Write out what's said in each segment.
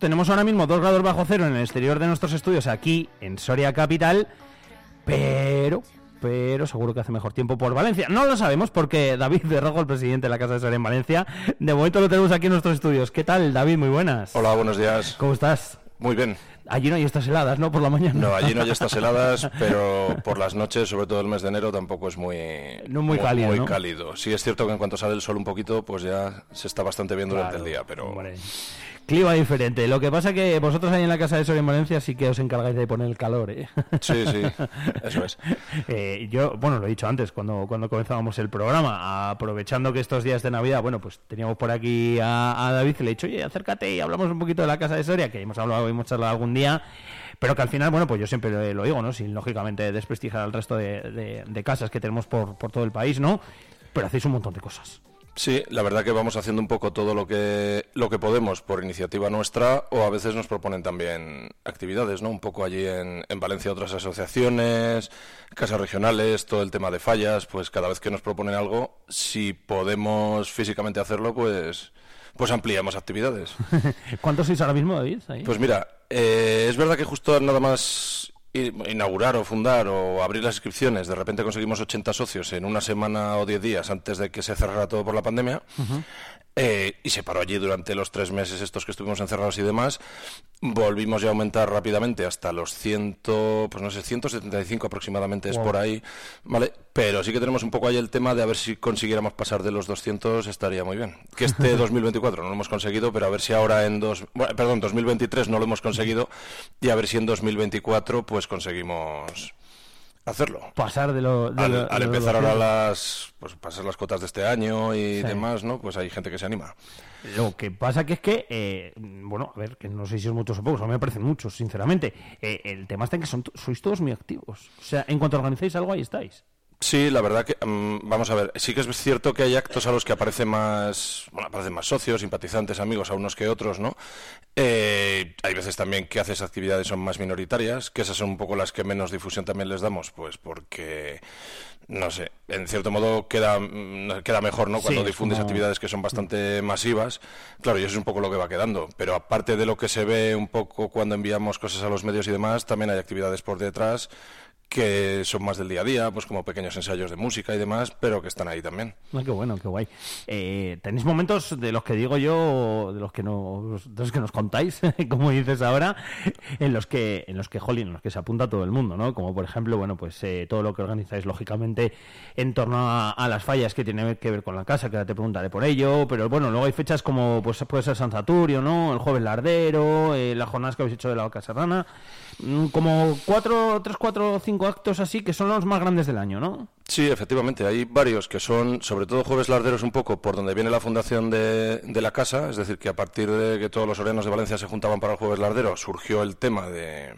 tenemos ahora mismo 2 grados bajo cero en el exterior de nuestros estudios aquí en Soria Capital, pero pero seguro que hace mejor tiempo por Valencia. No lo sabemos porque David de Rojo, el presidente de la Casa de Soria en Valencia, de momento lo tenemos aquí en nuestros estudios. ¿Qué tal, David? Muy buenas. Hola, buenos días. ¿Cómo estás? Muy bien. Allí no hay estas heladas, ¿no? Por la mañana. No, allí no hay estas heladas, pero por las noches, sobre todo el mes de enero, tampoco es muy, no muy, cálido. Muy cálido. Sí, es cierto que en cuanto sale el sol un poquito, pues ya se está bastante bien durante el día, pero clima diferente. Lo que pasa que vosotros ahí en la casa de Soria en Valencia sí que os encargáis de poner el calor, ¿eh? Sí, sí, eso es. Eh, yo, bueno, lo he dicho antes, cuando, cuando comenzábamos el programa, aprovechando que estos días de Navidad, bueno, pues teníamos por aquí a, David y le he dicho, oye, acércate y hablamos un poquito de la casa de Soria, que hemos hablado, hemos charlado algún día, pero que al final, bueno, pues yo siempre lo digo, ¿no? Sin, lógicamente, desprestigiar al resto de, de casas que tenemos por, por todo el país, ¿no? Pero hacéis un montón de cosas. Sí, la verdad que vamos haciendo un poco todo lo que lo que podemos por iniciativa nuestra o a veces nos proponen también actividades, ¿no? Un poco allí en, en Valencia otras asociaciones, casas regionales, todo el tema de fallas, pues cada vez que nos proponen algo, si podemos físicamente hacerlo, pues pues ampliamos actividades. ¿Cuántos sois ahora mismo, David? Pues mira, eh, es verdad que justo nada más inaugurar o fundar o abrir las inscripciones, de repente conseguimos 80 socios en una semana o 10 días antes de que se cerrara todo por la pandemia. Eh, y se paró allí durante los tres meses estos que estuvimos encerrados y demás. Volvimos ya a aumentar rápidamente hasta los 100, pues no sé, 175 aproximadamente es por ahí, ¿vale? Pero sí que tenemos un poco ahí el tema de a ver si consiguiéramos pasar de los 200 estaría muy bien. Que este 2024 no lo hemos conseguido, pero a ver si ahora en dos, bueno, perdón, 2023 no lo hemos conseguido y a ver si en 2024 pues conseguimos hacerlo. Pasar de lo. al, empezar ahora las. Pues pasar las cotas de este año y demás, ¿no? Pues hay gente que se anima. Lo que pasa que es que, eh, bueno, a ver, que no sé si es muchos o pocos, a mí me parecen muchos, sinceramente. Eh, el tema está en que son, sois todos muy activos. O sea, en cuanto organizáis algo, ahí estáis. Sí, la verdad que mm, vamos a ver, sí que es cierto que hay actos a los que aparecen más, bueno, aparecen más socios, simpatizantes, amigos a unos que otros, ¿no? Eh, hay veces también que haces actividades son más minoritarias, que esas son un poco las que menos difusión también les damos, pues porque no sé, en cierto modo queda mm, queda mejor, ¿no? Cuando difundes actividades que son bastante masivas, claro, y eso es un poco lo que va quedando. Pero aparte de lo que se ve un poco cuando enviamos cosas a los medios y demás, también hay actividades por detrás que son más del día a día, pues como pequeños ensayos de música y demás, pero que están ahí también. Ah, qué bueno, qué guay. Eh, ¿Tenéis momentos de los que digo yo, de los que nos, de los que nos contáis, como dices ahora, en los que, en los que, jolín, en los que se apunta todo el mundo, ¿no? Como por ejemplo, bueno, pues eh, todo lo que organizáis, lógicamente, en torno a, las fallas que tienen que ver con la casa, que ahora te preguntaré por ello, pero bueno, luego hay fechas como, pues puede ser San Saturio, ¿no? El Jueves Lardero, eh, las jornadas que habéis hecho de la Vaca Serrana, mm, como cuatro, tres, cuatro, cinco actos así que son los más grandes del año, ¿no? Sí, efectivamente. Hay varios que son, sobre todo Jueves Larderos, un poco por donde viene la fundación de, la casa. Es decir, que a partir de que todos los orenos de Valencia se juntaban para el Jueves Lardero, surgió el tema de.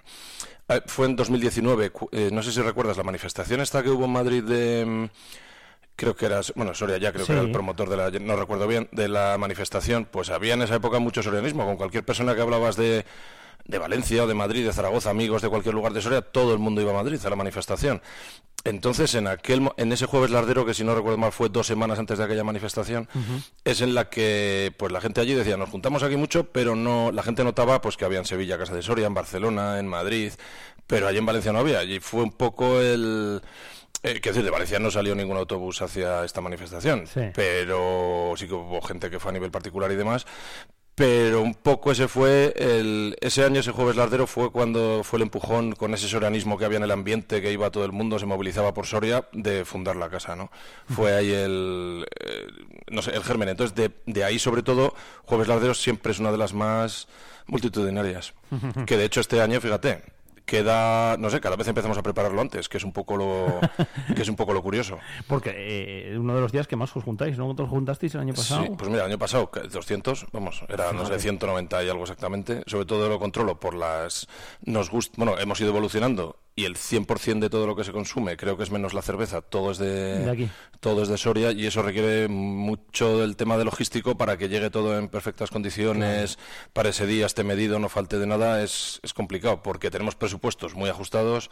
Eh, fue en 2019, eh, no sé si recuerdas la manifestación esta que hubo en Madrid de mm, creo que era, bueno, Soria ya creo que era el promotor de la, no recuerdo bien, de la manifestación, pues había en esa época mucho sorianismo, con cualquier persona que hablabas de de Valencia o de Madrid, de Zaragoza, amigos de cualquier lugar de Soria, todo el mundo iba a Madrid a la manifestación. Entonces, en aquel en ese jueves lardero, que si no recuerdo mal fue dos semanas antes de aquella manifestación, es en la que pues la gente allí decía, nos juntamos aquí mucho, pero no la gente notaba pues que había en Sevilla Casa de Soria, en Barcelona, en Madrid, pero allí en Valencia no había. Allí fue un poco el eh, quiero decir, de Valencia no salió ningún autobús hacia esta manifestación, pero sí que hubo gente que fue a nivel particular y demás, pero un poco ese fue el, ese año ese jueves lardero fue cuando fue el empujón con ese sorianismo que había en el ambiente que iba todo el mundo se movilizaba por Soria de fundar la casa no fue ahí el eh, no sé el germen. Entonces de, de ahí sobre todo jueves lardero siempre es una de las más multitudinarias que de hecho este año fíjate queda, no sé, cada vez empezamos a prepararlo antes, que es un poco lo, que es un poco lo curioso. Porque eh, uno de los días que más os juntáis, ¿no? ¿Os juntasteis el año pasado? Sí, pues mira, el año pasado 200, vamos, era, no sé, 190 y algo exactamente. Sobre todo lo controlo por las, nos gusta, bueno, hemos ido evolucionando y el 100% de todo lo que se consume, creo que es menos la cerveza, todo es de, De aquí. todo es de Soria y eso requiere mucho del tema de logístico para que llegue todo en perfectas condiciones, para ese día esté medido, no falte de nada, es, es complicado porque tenemos presupuestos muy ajustados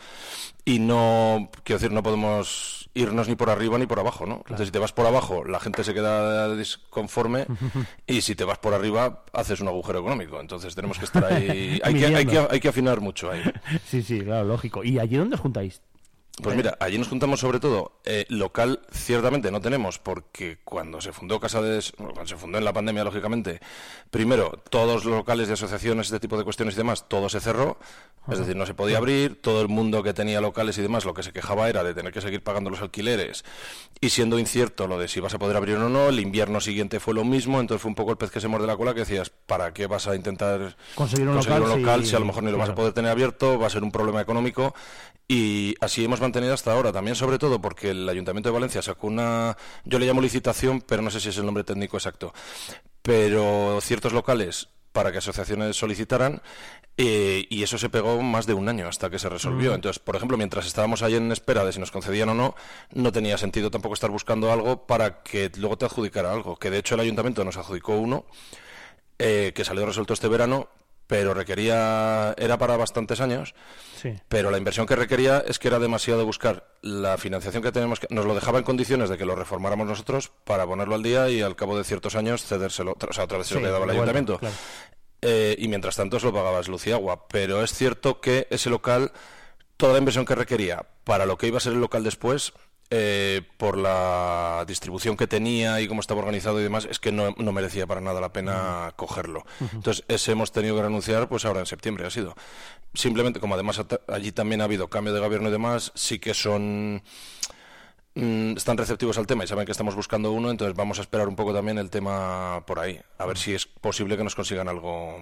y no, quiero decir, no podemos irnos ni por arriba ni por abajo, ¿no? Entonces si te vas por abajo, la gente se queda disconforme y si te vas por arriba, haces un agujero económico. Entonces tenemos que estar ahí, hay que, hay que, hay que afinar mucho ahí. Sí, sí, claro, lógico. ¿Y allí dónde os juntáis? Pues mira, allí nos juntamos sobre todo. eh, local, ciertamente no tenemos, porque cuando se fundó Casa de. Cuando se fundó en la pandemia, lógicamente, primero, todos los locales de asociaciones, este tipo de cuestiones y demás, todo se cerró. Es decir, no se podía abrir. Todo el mundo que tenía locales y demás, lo que se quejaba era de tener que seguir pagando los alquileres. Y siendo incierto lo de si vas a poder abrir o no, el invierno siguiente fue lo mismo. Entonces fue un poco el pez que se muerde la cola que decías, ¿para qué vas a intentar Conseguir un local si- si a lo mejor ni lo vas a poder tener abierto? Va a ser un problema económico. Y así hemos mantenido hasta ahora. También, sobre todo, porque el Ayuntamiento de Valencia sacó una. Yo le llamo licitación, pero no sé si es el nombre técnico exacto. Pero ciertos locales para que asociaciones solicitaran. eh, y eso se pegó más de un año hasta que se resolvió. Entonces, por ejemplo, mientras estábamos ahí en espera de si nos concedían o no, no tenía sentido tampoco estar buscando algo para que luego te adjudicara algo. Que de hecho el ayuntamiento nos adjudicó uno eh, que salió resuelto este verano, pero requería, era para bastantes años, Sí. pero la inversión que requería es que era demasiado buscar la financiación que tenemos, que, nos lo dejaba en condiciones de que lo reformáramos nosotros para ponerlo al día y al cabo de ciertos años cedérselo, o sea, otra vez se lo Sí, quedaba el ayuntamiento. claro. Eh, y mientras tanto se lo pagabas luz y agua. Pero es cierto que ese local, toda la inversión que requería para lo que iba a ser el local después, eh, por la distribución que tenía y cómo estaba organizado y demás, es que no, no merecía para nada la pena cogerlo. Entonces, ese hemos tenido que renunciar, pues ahora en septiembre ha sido. Simplemente, como además allí también ha habido cambio de gobierno y demás, sí que son mm, están receptivos al tema y saben que estamos buscando uno, entonces vamos a esperar un poco también el tema por ahí, a ver si es posible que nos consigan algo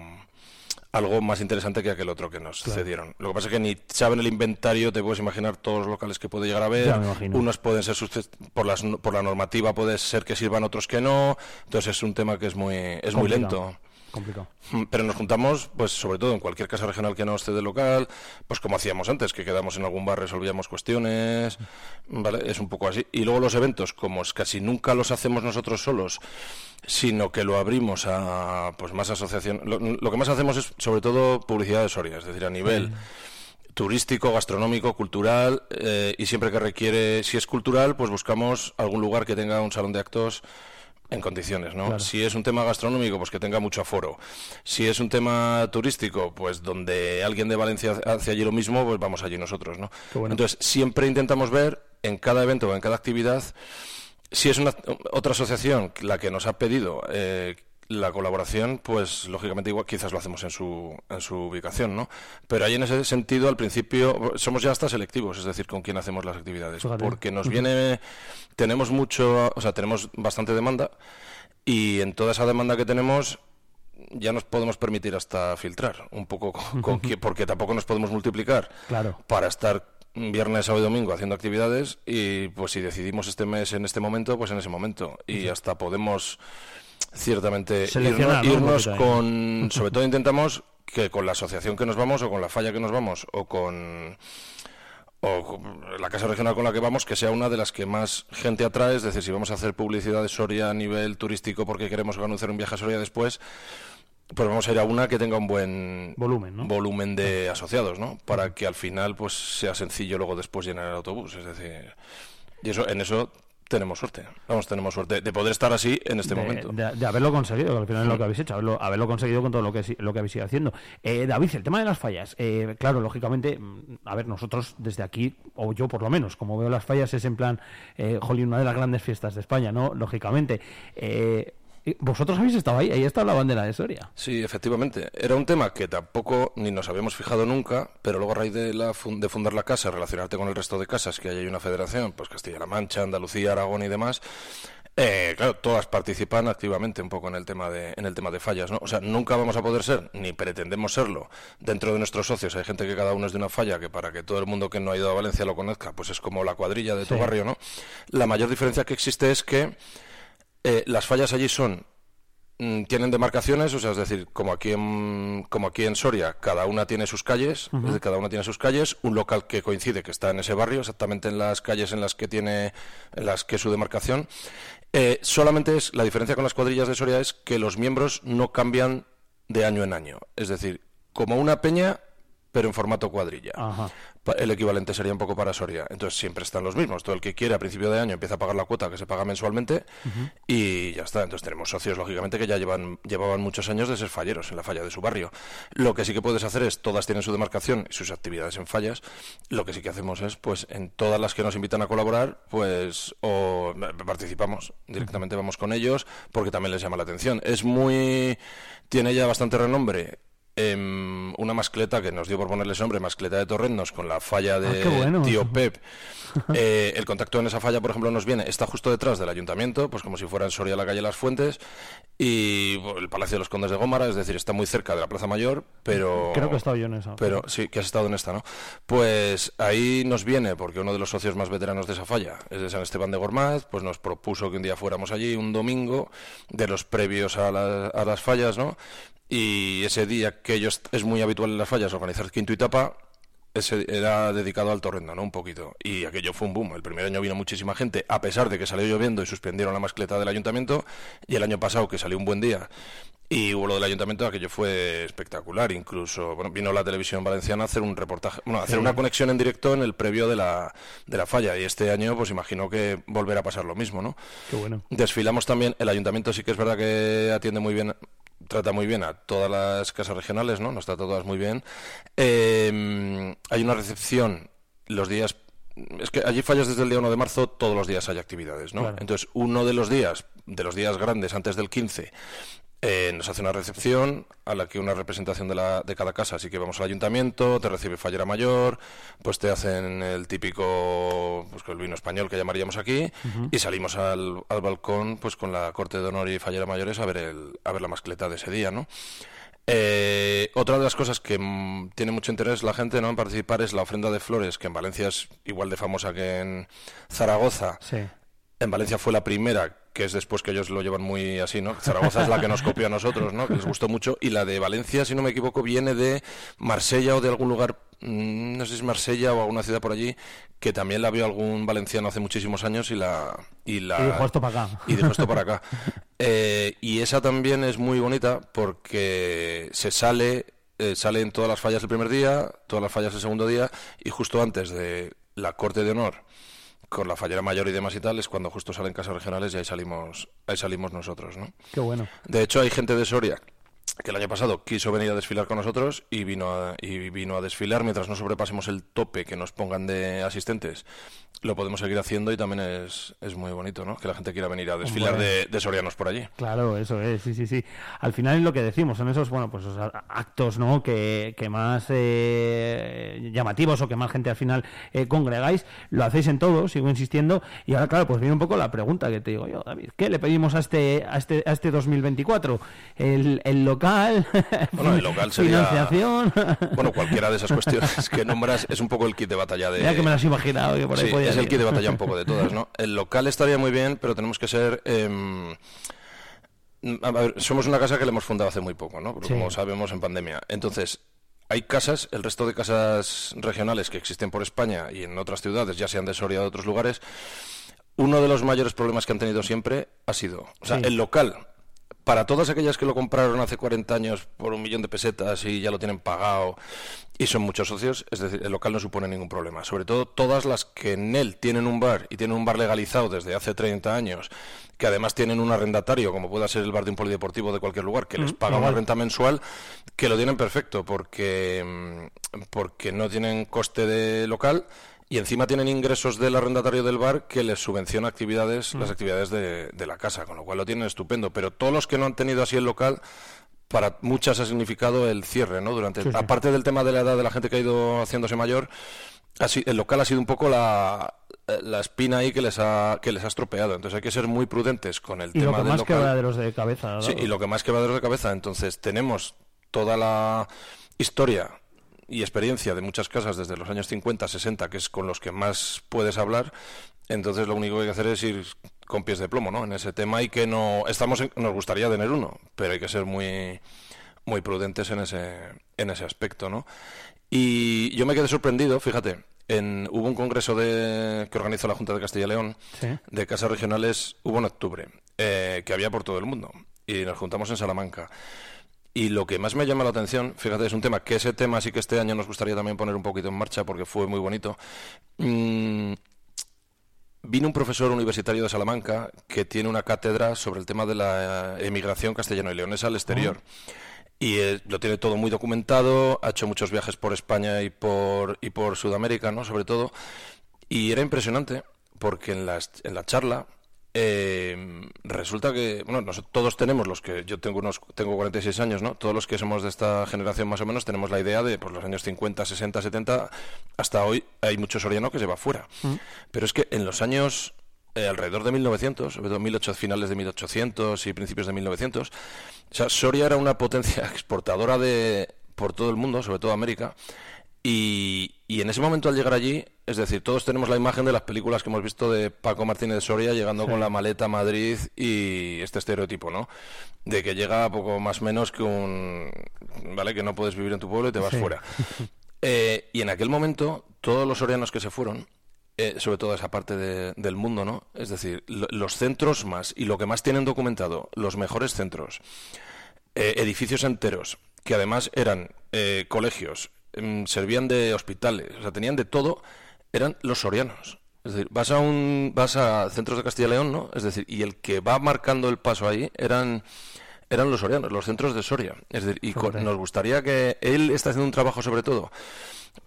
algo más interesante que aquel otro que nos cedieron. Lo que pasa es que ni saben el inventario, te puedes imaginar todos los locales que puede llegar a imagino. Unos pueden ser por las por la normativa puede ser que sirvan otros que no. Entonces es un tema que es muy es muy lento. Complicado. Mm, Pero nos juntamos, pues sobre todo en cualquier casa regional que nos cede local, pues como hacíamos antes, que quedamos en algún bar, resolvíamos cuestiones, ¿vale? Es un poco así. Y luego los eventos, como es casi nunca los hacemos nosotros solos, sino que lo abrimos a pues más asociación. Lo, lo que más hacemos es sobre todo publicidad de Soria, es decir, a nivel turístico, gastronómico, cultural, eh, y siempre que requiere, si es cultural, pues buscamos algún lugar que tenga un salón de actos en condiciones, ¿no? Claro. Si es un tema gastronómico, pues que tenga mucho aforo. Si es un tema turístico, pues donde alguien de Valencia hace allí lo mismo, pues vamos allí nosotros, ¿no? Bueno. Entonces, siempre intentamos ver en cada evento o en cada actividad si es una otra asociación la que nos ha pedido eh, la colaboración, pues lógicamente igual quizás lo hacemos en su, en su ubicación, ¿no? Pero ahí en ese sentido, al principio, somos ya hasta selectivos, es decir, con quién hacemos las actividades. Fíjate. Porque nos viene, tenemos mucho, o sea, tenemos bastante demanda y en toda esa demanda que tenemos ya nos podemos permitir hasta filtrar un poco con, con porque tampoco nos podemos multiplicar Claro. para estar viernes, sábado y domingo haciendo actividades y pues si decidimos este mes en este momento, pues en ese momento y hasta podemos ciertamente Seleccionar, irnos, con, sobre todo intentamos que con la asociación que nos vamos o con la falla que nos vamos o con o la casa regional con la que vamos, que sea una de las que más gente atrae, es decir, si vamos a hacer publicidad de Soria a nivel turístico porque queremos anunciar un viaje a Soria después, pues vamos a ir a una que tenga un buen Volumen, ¿no? volumen de asociados, ¿no? Para que al final pues sea sencillo luego después llenar el autobús, es decir, y eso en eso tenemos suerte. Vamos, tenemos suerte de poder estar así en este de, momento. de- de haberlo conseguido, que al final es lo que habéis hecho, haberlo, haberlo conseguido con todo lo que, lo que habéis ido haciendo. Eh, David, el tema de las fallas, eh, claro, lógicamente, mm, a ver, nosotros desde aquí, o yo por lo menos, como veo las fallas, es en plan, eh, jolín, una de las grandes fiestas de España, ¿no? Lógicamente. Eh, vosotros habéis estado ahí, ahí está la bandera de Soria. Sí, efectivamente. Era un tema que tampoco ni nos habíamos fijado nunca, pero luego a raíz de, la de fundar la casa, relacionarte con el resto de casas, que ahí hay una federación, pues Castilla-La Mancha, Andalucía, Aragón y demás, eh, claro, todas participan activamente un poco en el tema de en el tema de fallas, ¿no? O sea, nunca vamos a poder ser, ni pretendemos serlo, dentro de nuestros socios. Hay gente que cada uno es de una falla, que para que todo el mundo que no ha ido a Valencia lo conozca, pues es como la cuadrilla de tu Sí. barrio, ¿no? La mayor diferencia que existe es que eh, las fallas allí son mm, tienen demarcaciones, o sea, es decir, como aquí en, como aquí en Soria, cada una tiene sus calles, cada una tiene sus calles, un local que coincide que está en ese barrio, exactamente en las calles en las que tiene, en las que es su demarcación. Eh, solamente es la diferencia con las cuadrillas de Soria es que los miembros no cambian de año en año, es decir, como una peña pero en formato cuadrilla. El equivalente sería un poco para Soria. Entonces siempre están los mismos. Todo el que quiere a principio de año empieza a pagar la cuota que se paga mensualmente y ya está. Entonces tenemos socios, lógicamente, que ya llevan, llevaban muchos años de ser falleros en la falla de su barrio. Lo que sí que puedes hacer es, todas tienen su demarcación y sus actividades en fallas. Lo que sí que hacemos es, pues en todas las que nos invitan a colaborar, pues o participamos. Directamente vamos con ellos porque también les llama la atención. Es muy... Tiene ya bastante renombre Em, una mascleta que nos dio por ponerle nombre, mascleta de Torrendos, con la falla de ah, Tío Pep. Eh, el contacto en esa falla, por ejemplo, nos viene, está justo detrás del ayuntamiento, pues como si fuera en Soria la calle Las Fuentes, y el Palacio de los Condes de Gómara, es decir, está muy cerca de la Plaza Mayor, pero... Creo que he estado yo en esa. Pero sí, que has estado en esta, ¿no? Pues ahí nos viene, porque uno de los socios más veteranos de esa falla es de San Esteban de Gormaz, pues nos propuso que un día fuéramos allí, un domingo, de los previos a, a las fallas, ¿no? Y ese día que ellos es muy habitual en las fallas organizar quinto y tapa ese era dedicado al torrendo, ¿no? Un poquito. Y aquello fue un boom. El primer año vino muchísima gente, a pesar de que salió lloviendo y suspendieron la mascleta del ayuntamiento. Y el año pasado, que salió un buen día, y hubo lo del ayuntamiento, aquello fue espectacular. Incluso, bueno, vino la televisión valenciana a hacer un reportaje, bueno, a hacer una conexión en directo en el previo de la, de la falla. Y este año, pues imagino que volverá a pasar lo mismo, ¿no? Qué bueno. Desfilamos también, el ayuntamiento sí que es verdad que atiende muy bien trata muy bien a todas las casas regionales, ¿no? Nos trata todas muy bien. Eh, hay una recepción los días es que allí fallas desde el día 1 de marzo, todos los días hay actividades, ¿no? Entonces, uno de los días, de los días grandes antes del 15, eh, nos hace una recepción a la que una representación de, la, de cada casa, así que vamos al ayuntamiento, te recibe Fallera Mayor, pues te hacen el típico, pues el vino español que llamaríamos aquí, y salimos al, al, balcón pues con la corte de honor y Fallera Mayores a ver, el, a ver la mascleta de ese día, ¿no? Eh, otra de las cosas que mm, tiene mucho interés la gente ¿no? en participar es la ofrenda de flores, que en Valencia es igual de famosa que en Zaragoza. Sí. En Valencia fue la primera, que es después que ellos lo llevan muy así, ¿no? Zaragoza es la que nos copió a nosotros, ¿no? Que les gustó mucho. Y la de Valencia, si no me equivoco, viene de Marsella o de algún lugar, mm, no sé si es Marsella o alguna ciudad por allí, que también la vio algún valenciano hace muchísimos años y la... Y, la, y dijo esto para acá. Y dijo esto para acá. Eh, y esa también es muy bonita porque se sale... Eh, sale en todas las fallas el primer día, todas las fallas el segundo día y justo antes de la corte de honor con la fallera mayor y demás y tal, es cuando justo salen casas regionales y ahí salimos, ahí salimos nosotros, ¿no? Qué bueno. De hecho, hay gente de Soria que el año pasado quiso venir a desfilar con nosotros y vino a, y vino a desfilar mientras no sobrepasemos el tope que nos pongan de asistentes. Lo podemos seguir haciendo y también es, es muy bonito, ¿no? Que la gente quiera venir a desfilar de, sorianos por allí. Claro, eso es, sí, sí, sí. Al final es lo que decimos, son esos, bueno, pues esos actos, ¿no? Que, que más eh, llamativos o que más gente al final eh, congregáis. Lo hacéis en todo, sigo insistiendo. Y ahora, claro, pues viene un poco la pregunta que te digo yo, David. ¿Qué le pedimos a este, a este, a este 2024? El, el local bueno, el local sería, financiación. Bueno, cualquiera de esas cuestiones que nombras es un poco el kit de batalla de. Ya que me las he imaginado, que por ahí sí, es el kit de batalla un poco de todas, ¿no? El local estaría muy bien, pero tenemos que ser. Eh, a ver, somos una casa que le hemos fundado hace muy poco, ¿no? Como sabemos, en pandemia. Entonces, hay casas, el resto de casas regionales que existen por España y en otras ciudades, ya sean de Soria o de otros lugares, uno de los mayores problemas que han tenido siempre ha sido, o sea, el local para todas aquellas que lo compraron hace 40 años por un millón de pesetas y ya lo tienen pagado y son muchos socios, es decir, el local no supone ningún problema. Sobre todo todas las que en él tienen un bar y tienen un bar legalizado desde hace 30 años, que además tienen un arrendatario, como pueda ser el bar de un polideportivo de cualquier lugar, que les mm, paga una renta mensual, que lo tienen perfecto porque, mm, porque no tienen coste de local y encima tienen ingresos del arrendatario del bar que les subvenciona actividades, las mm. actividades de, la casa, con lo cual lo tienen estupendo. Pero todos los que no han tenido así el local, para muchas ha significado el cierre, ¿no? Durante, aparte del tema de la edad de la gente que ha ido haciéndose mayor, así, el local ha sido un poco la, la espina ahí que les ha que les ha estropeado. Entonces hay que ser muy prudentes con el y tema lo que más quebraderos de cabeza. Sí, y lo que más quebraderos de cabeza. Entonces tenemos toda la historia y experiencia de muchas casas desde los años 50, 60, que es con los que más puedes hablar. Entonces lo único que hay que hacer es ir con pies de plomo, ¿no? En ese tema y que no estamos nos gustaría tener uno, pero hay que ser muy muy prudentes en ese en ese aspecto, ¿no? Y yo me quedé sorprendido, fíjate, en, hubo un congreso de, que organizó la Junta de Castilla y León de casas regionales, hubo en octubre, eh, que había por todo el mundo y nos juntamos en Salamanca. Y lo que más me llama la atención, fíjate, es un tema que ese tema sí que este año nos gustaría también poner un poquito en marcha porque fue muy bonito. Mm, vino un profesor universitario de Salamanca que tiene una cátedra sobre el tema de la emigración castellano y leonesa al exterior. Y eh, lo tiene todo muy documentado, ha hecho muchos viajes por España y por, y por Sudamérica, ¿no? Sobre todo. Y era impresionante porque en la, en la charla eh, resulta que, bueno, nosotros todos tenemos los que, yo tengo unos, tengo 46 años, ¿no? Todos los que somos de esta generación más o menos tenemos la idea de, por los años 50, 60, 70, hasta hoy hay mucho soriano que se va fuera. Mm. Pero es que en los años eh, alrededor de 1900, sobre todo 1800, finales de 1800 y principios de 1900, o sea, Soria era una potencia exportadora de por todo el mundo, sobre todo América, y, y, en ese momento al llegar allí, es decir, todos tenemos la imagen de las películas que hemos visto de Paco Martínez de Soria llegando con la maleta a Madrid y este estereotipo, ¿no? De que llega poco más menos que un... ¿Vale? Que no puedes vivir en tu pueblo y te vas fuera. Eh, y en aquel momento, todos los sorianos que se fueron, eh, sobre todo esa parte del mundo, ¿no? Es decir, los centros más y lo que más tienen documentado, los mejores centros, eh, edificios enteros, que además eran colegios, Em, servían de hospitales, o sea, tenían de todo, eran los sorianos. Es decir, vas a un vas a centros de Castilla y León, ¿no? Es decir, y el que va marcando el paso ahí eran eran los sorianos, los centros de Soria. Es decir, y nos gustaría que él está haciendo un trabajo sobre todo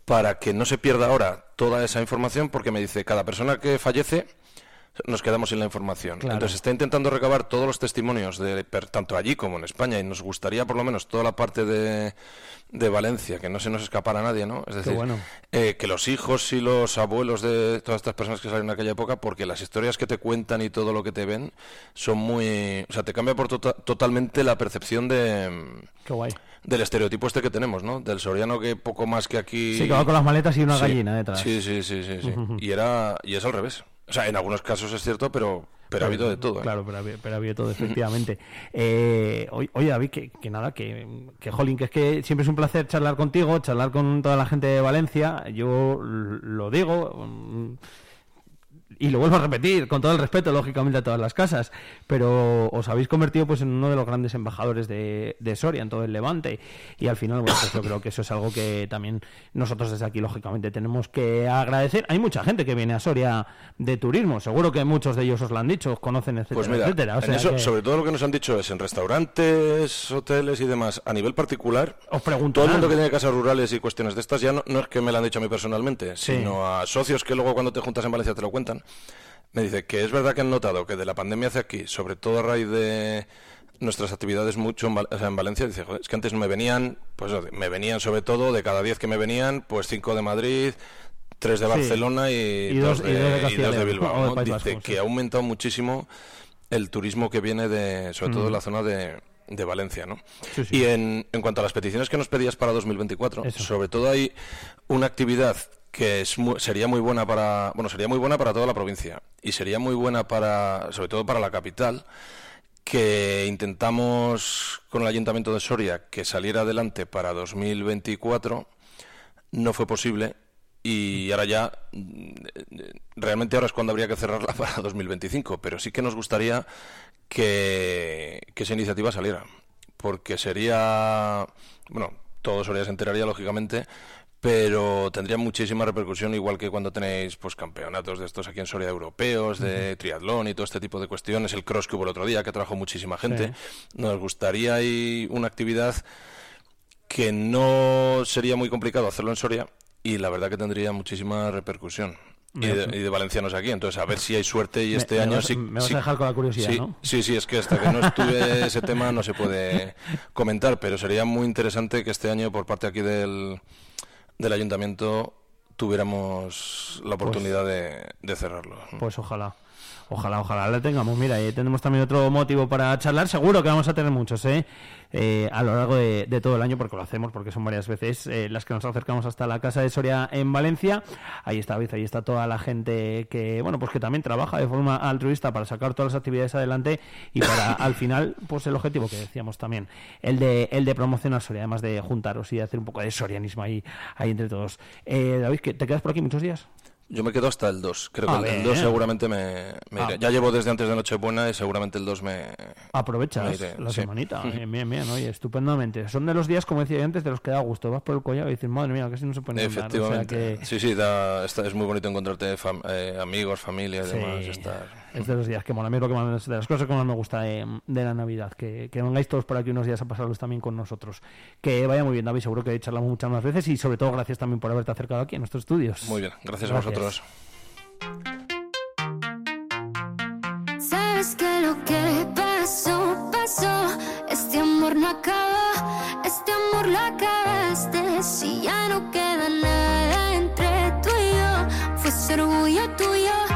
para que no se pierda ahora toda esa información, porque me dice, cada persona que fallece nos quedamos sin la información. Entonces está intentando recabar todos los testimonios, de, tanto allí como en España, y nos gustaría por lo menos toda la parte de, de Valencia, que no se nos escapara a nadie, ¿no? Es decir, eh, que los hijos y los abuelos de todas estas personas que salieron en aquella época, porque las historias que te cuentan y todo lo que te ven son muy... O sea, te cambia por tota-, totalmente la percepción de... Del estereotipo este que tenemos, ¿no? Del soriano que poco más que aquí... Sí, que va con las maletas y una gallina detrás. Sí, sí, sí, sí. sí. y, era, y es al revés. O sea, en algunos casos es cierto, pero, pero ha habido de todo. ¿eh? Claro, pero, ha habido todo, efectivamente. eh, oye, David, que, que, nada, que, que, jolín, que es que siempre es un placer charlar contigo, charlar con toda la gente de Valencia. Yo lo digo. Y lo vuelvo a repetir, con todo el respeto, lógicamente, a todas las casas, pero os habéis convertido pues en uno de los grandes embajadores de, Soria en todo el Levante. Y al final, bueno, pues yo creo que eso es algo que también nosotros desde aquí, lógicamente, tenemos que agradecer. Hay mucha gente que viene a Soria de turismo, seguro que muchos de ellos os lo han dicho, os conocen, etcétera, pues etcétera. eso, sobre todo lo que nos han dicho es en restaurantes, hoteles y demás, a nivel particular, os pregunto. Todo el mundo que tiene casas rurales y cuestiones de estas ya no, es que me lo han dicho a mí personalmente, sino a socios que luego cuando te juntas en Valencia te lo cuentan me dice que es verdad que han notado que de la pandemia hacia aquí, sobre todo a raíz de nuestras actividades mucho en, Valencia, dice, es que antes me venían, pues me venían sobre todo, de cada 10 que me venían, pues 5 de Madrid, 3 de Barcelona y, dos, de, Bilbao. Dice que ha aumentado muchísimo el turismo que viene de, sobre todo de la zona de, de Valencia, ¿no? Y en, en, cuanto a las peticiones que nos pedías para 2024, sobre todo hay una actividad que es sería muy buena para bueno sería muy buena para toda la provincia y sería muy buena para sobre todo para la capital que intentamos con el ayuntamiento de Soria que saliera adelante para 2024 no fue posible y ahora ya realmente ahora es cuando habría que cerrarla para 2025 pero sí que nos gustaría que, que esa iniciativa saliera porque sería bueno todo Soria se enteraría lógicamente pero tendría muchísima repercusión igual que cuando tenéis pues campeonatos de estos aquí en Soria europeos de triatlón y todo este tipo de cuestiones el cross que hubo el otro día que trajo muchísima gente nos gustaría una actividad que no sería muy complicado hacerlo en Soria y la verdad que tendría muchísima repercusión y de, valencianos aquí. Entonces, a ver si hay suerte y este año sí. Me vas a dejar con la curiosidad, sí, ¿no? Sí, sí, es que hasta que no estuve ese tema no se puede comentar, pero sería muy interesante que este año, por parte aquí del, del ayuntamiento tuviéramos la pues oportunidad de, cerrarlo. Pues ojalá. Ojalá, ojalá la tengamos. Mira, y tenemos también otro motivo para charlar. Seguro que vamos a tener muchos, ¿eh? eh a lo largo de, todo el año, porque lo hacemos, porque son varias veces eh, las que nos acercamos hasta la casa de Soria en Valencia. Ahí está, ahí está toda la gente que, bueno, pues que también trabaja de forma altruista para sacar todas las actividades adelante y para, al final, pues el objetivo que decíamos también, el de, el de promocionar Soria, además de juntaros y hacer un poco de sorianismo ahí, ahí entre todos. Eh, David, ¿te quedas por aquí muchos días? Yo me quedo hasta el 2. Creo que el 2 seguramente me, ah. Ya llevo desde antes de Nochebuena y seguramente el 2 me. Aprovechas la semanita. Bien, bien, bien, oye, estupendamente. Son de los días, como decía antes, de los que da gusto. Vas por el collado y dices, madre mía, casi no se puede Efectivamente. Sí, sí, da, es muy bonito encontrarte eh, amigos, familia y demás. Estar es de los días que mola. A mí lo que más, de las cosas que más me gusta de, la Navidad. Que, que, vengáis todos por aquí unos días a pasarlos también con nosotros. Que vaya muy bien, David. Seguro que charlamos muchas más veces y sobre todo gracias también por haberte acercado aquí a nuestros estudios. Muy bien, gracias, a vosotros. Sabes que lo que pasó, pasó. Este amor no acaba, este amor lo acabaste. Si ya no queda nada entre tú y yo, fue orgullo tuyo.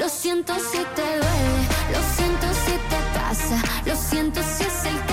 Lo siento si te duele. Lo siento si es el